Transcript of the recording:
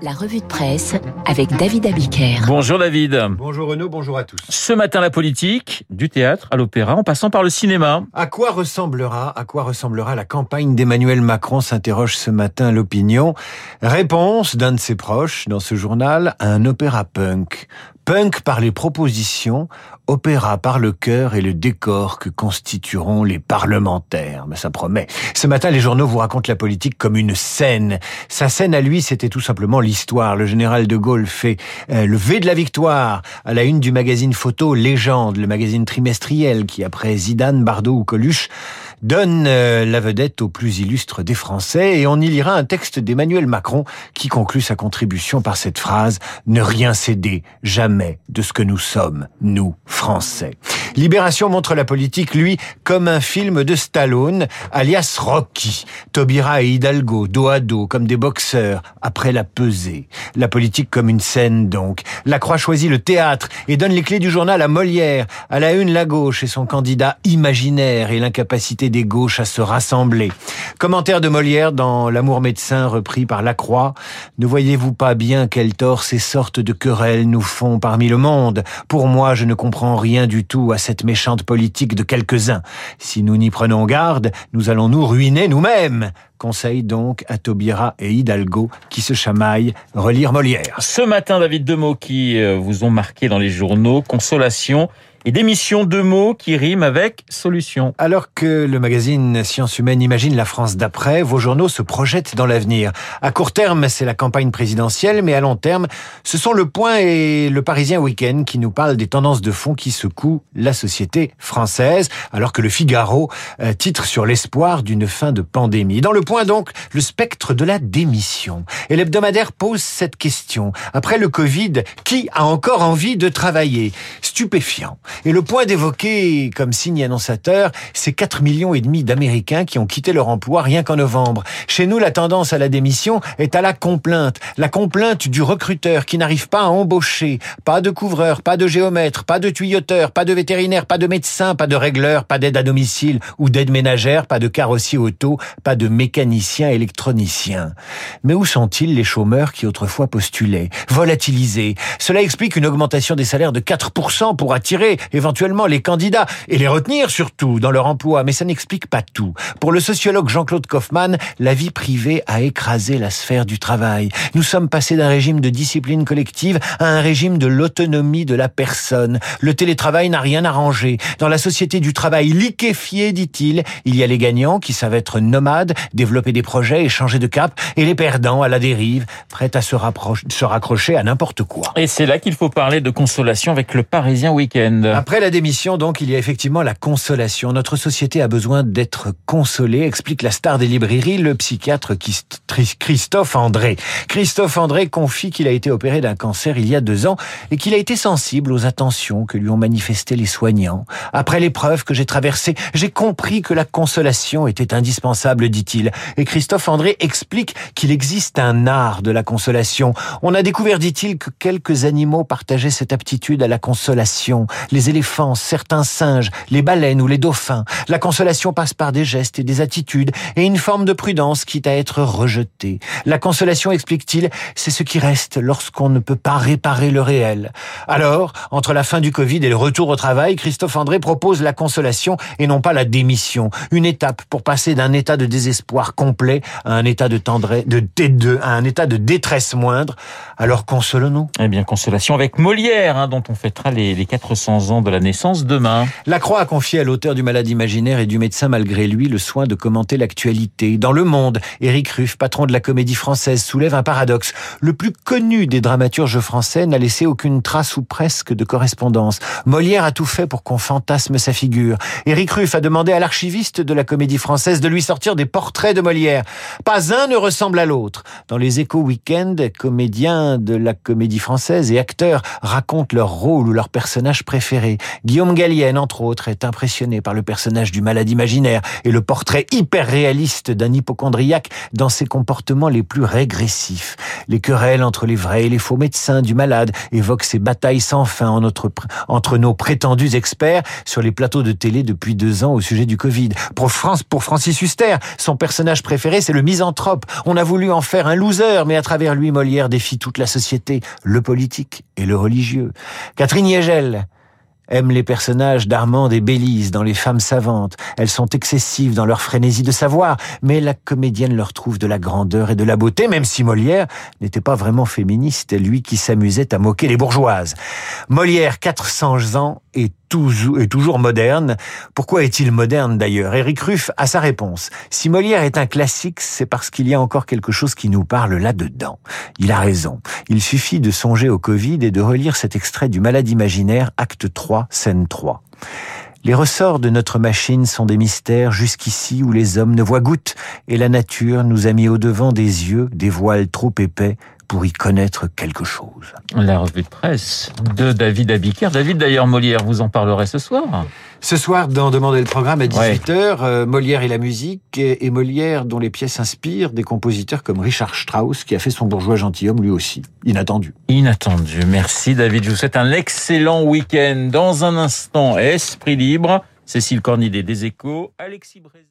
La revue de presse avec David Abiker. Bonjour David. Bonjour Renaud, bonjour à tous. Ce matin la politique, du théâtre à l'opéra, en passant par le cinéma. À quoi ressemblera, à quoi ressemblera la campagne d'Emmanuel Macron s'interroge ce matin l'opinion. Réponse d'un de ses proches dans ce journal, un opéra punk. Punk par les propositions, opéra par le cœur et le décor que constitueront les parlementaires. Mais ça promet. Ce matin, les journaux vous racontent la politique comme une scène. Sa scène à lui, c'était tout simplement l'histoire. Le général de Gaulle fait euh, le V de la victoire à la une du magazine photo Légende, le magazine trimestriel qui, après Zidane, Bardot ou Coluche, donne euh, la vedette au plus illustre des Français et on y lira un texte d'Emmanuel Macron qui conclut sa contribution par cette phrase Ne rien céder, jamais de ce que nous sommes, nous, Français. Libération montre la politique, lui, comme un film de Stallone, alias Rocky. Tobira et Hidalgo, dos à dos, comme des boxeurs, après la pesée. La politique comme une scène, donc. La Croix choisit le théâtre et donne les clés du journal à Molière. À la une, la gauche et son candidat imaginaire et l'incapacité des gauches à se rassembler. Commentaire de Molière dans L'amour médecin repris par La Croix. Ne voyez-vous pas bien quel tort ces sortes de querelles nous font parmi le monde? Pour moi, je ne comprends rien du tout à cette méchante politique de quelques-uns. Si nous n'y prenons garde, nous allons nous ruiner nous-mêmes. Conseil donc à Taubira et Hidalgo qui se chamaillent relire Molière. Ce matin, David, deux mots qui euh, vous ont marqué dans les journaux. Consolation et d'émission de mots qui riment avec solution. Alors que le magazine Sciences Humaines imagine la France d'après, vos journaux se projettent dans l'avenir. À court terme, c'est la campagne présidentielle, mais à long terme, ce sont le Point et le Parisien Week-end qui nous parlent des tendances de fond qui secouent la société française, alors que le Figaro euh, titre sur l'espoir d'une fin de pandémie. Dans le Point donc, le spectre de la démission. Et l'hebdomadaire pose cette question. Après le Covid, qui a encore envie de travailler? Stupéfiant. Et le point d'évoquer comme signe annonçateur, c'est 4 millions et demi d'Américains qui ont quitté leur emploi rien qu'en novembre. Chez nous, la tendance à la démission est à la complainte. La complainte du recruteur qui n'arrive pas à embaucher. Pas de couvreur, pas de géomètre, pas de tuyauteur, pas de vétérinaire, pas de médecin, pas de régleur, pas d'aide à domicile ou d'aide ménagère, pas de carrossier auto, pas de mécanicien électronicien. Mais où sont-ils les chômeurs qui autrefois postulaient Volatilisés? Cela explique une augmentation des salaires de 4% pour attirer éventuellement les candidats et les retenir surtout dans leur emploi, mais ça n'explique pas tout. Pour le sociologue Jean-Claude Kaufmann, la vie privée a écrasé la sphère du travail. Nous sommes passés d'un régime de discipline collective à un régime de l'autonomie de la personne. Le télétravail n'a rien arrangé. Dans la société du travail liquéfié, dit-il, il y a les gagnants qui savent être nomades, développer des projets et changer de cap, et les perdants à la dérive, prêts à se, se raccrocher à n'importe quoi. Et c'est là qu'il faut parler de consolation avec le Parisien Week-end. Après la démission, donc, il y a effectivement la consolation. Notre société a besoin d'être consolée, explique la star des librairies, le psychiatre Christophe André. Christophe André confie qu'il a été opéré d'un cancer il y a deux ans et qu'il a été sensible aux attentions que lui ont manifestées les soignants. Après l'épreuve que j'ai traversée, j'ai compris que la consolation était indispensable, dit-il. Et Christophe André explique qu'il existe un art de la consolation. On a découvert, dit-il, que quelques animaux partageaient cette aptitude à la consolation éléphants, certains singes, les baleines ou les dauphins. La consolation passe par des gestes et des attitudes et une forme de prudence quitte à être rejetée. La consolation, explique-t-il, c'est ce qui reste lorsqu'on ne peut pas réparer le réel. Alors, entre la fin du Covid et le retour au travail, Christophe André propose la consolation et non pas la démission. Une étape pour passer d'un état de désespoir complet à un état de tendresse, de, de, à un état de détresse moindre. Alors consolons-nous. Eh bien, consolation avec Molière, hein, dont on fêtera les, les 400 de la naissance demain. La Croix a confié à l'auteur du Malade imaginaire et du médecin malgré lui le soin de commenter l'actualité. Dans Le Monde, Éric Ruff, patron de la comédie française, soulève un paradoxe. Le plus connu des dramaturges français n'a laissé aucune trace ou presque de correspondance. Molière a tout fait pour qu'on fantasme sa figure. Éric Ruff a demandé à l'archiviste de la comédie française de lui sortir des portraits de Molière. Pas un ne ressemble à l'autre. Dans les échos week-end, comédiens de la comédie française et acteurs racontent leur rôle ou leur personnage préféré Guillaume Gallienne, entre autres, est impressionné par le personnage du malade imaginaire et le portrait hyper réaliste d'un hypochondriaque dans ses comportements les plus régressifs. Les querelles entre les vrais et les faux médecins du malade évoquent ces batailles sans fin entre nos prétendus experts sur les plateaux de télé depuis deux ans au sujet du Covid. Pour Francis Huster, son personnage préféré, c'est le misanthrope. On a voulu en faire un loser, mais à travers lui, Molière défie toute la société, le politique et le religieux. Catherine Yegel, aime les personnages d'Armande et Bélise dans Les femmes savantes. Elles sont excessives dans leur frénésie de savoir, mais la comédienne leur trouve de la grandeur et de la beauté, même si Molière n'était pas vraiment féministe, lui qui s'amusait à moquer les bourgeoises. Molière, 400 ans, est toujours, est toujours moderne. Pourquoi est-il moderne d'ailleurs? Éric Ruff a sa réponse. Si Molière est un classique, c'est parce qu'il y a encore quelque chose qui nous parle là-dedans. Il a raison. Il suffit de songer au Covid et de relire cet extrait du Malade imaginaire, acte 3, scène 3. Les ressorts de notre machine sont des mystères jusqu'ici où les hommes ne voient goutte et la nature nous a mis au devant des yeux des voiles trop épais pour y connaître quelque chose. La revue de presse de David Abiker. David, d'ailleurs, Molière, vous en parlerez ce soir Ce soir, dans Demander le programme à 18h, euh, Molière et la musique, et, Molière dont les pièces inspirent des compositeurs comme Richard Strauss, qui a fait son bourgeois gentilhomme lui aussi. Inattendu. Inattendu. Merci David. Je vous souhaite un excellent week-end. Dans un instant, Esprit libre. Cécile Cornidet des Échos, Alexis Brézé.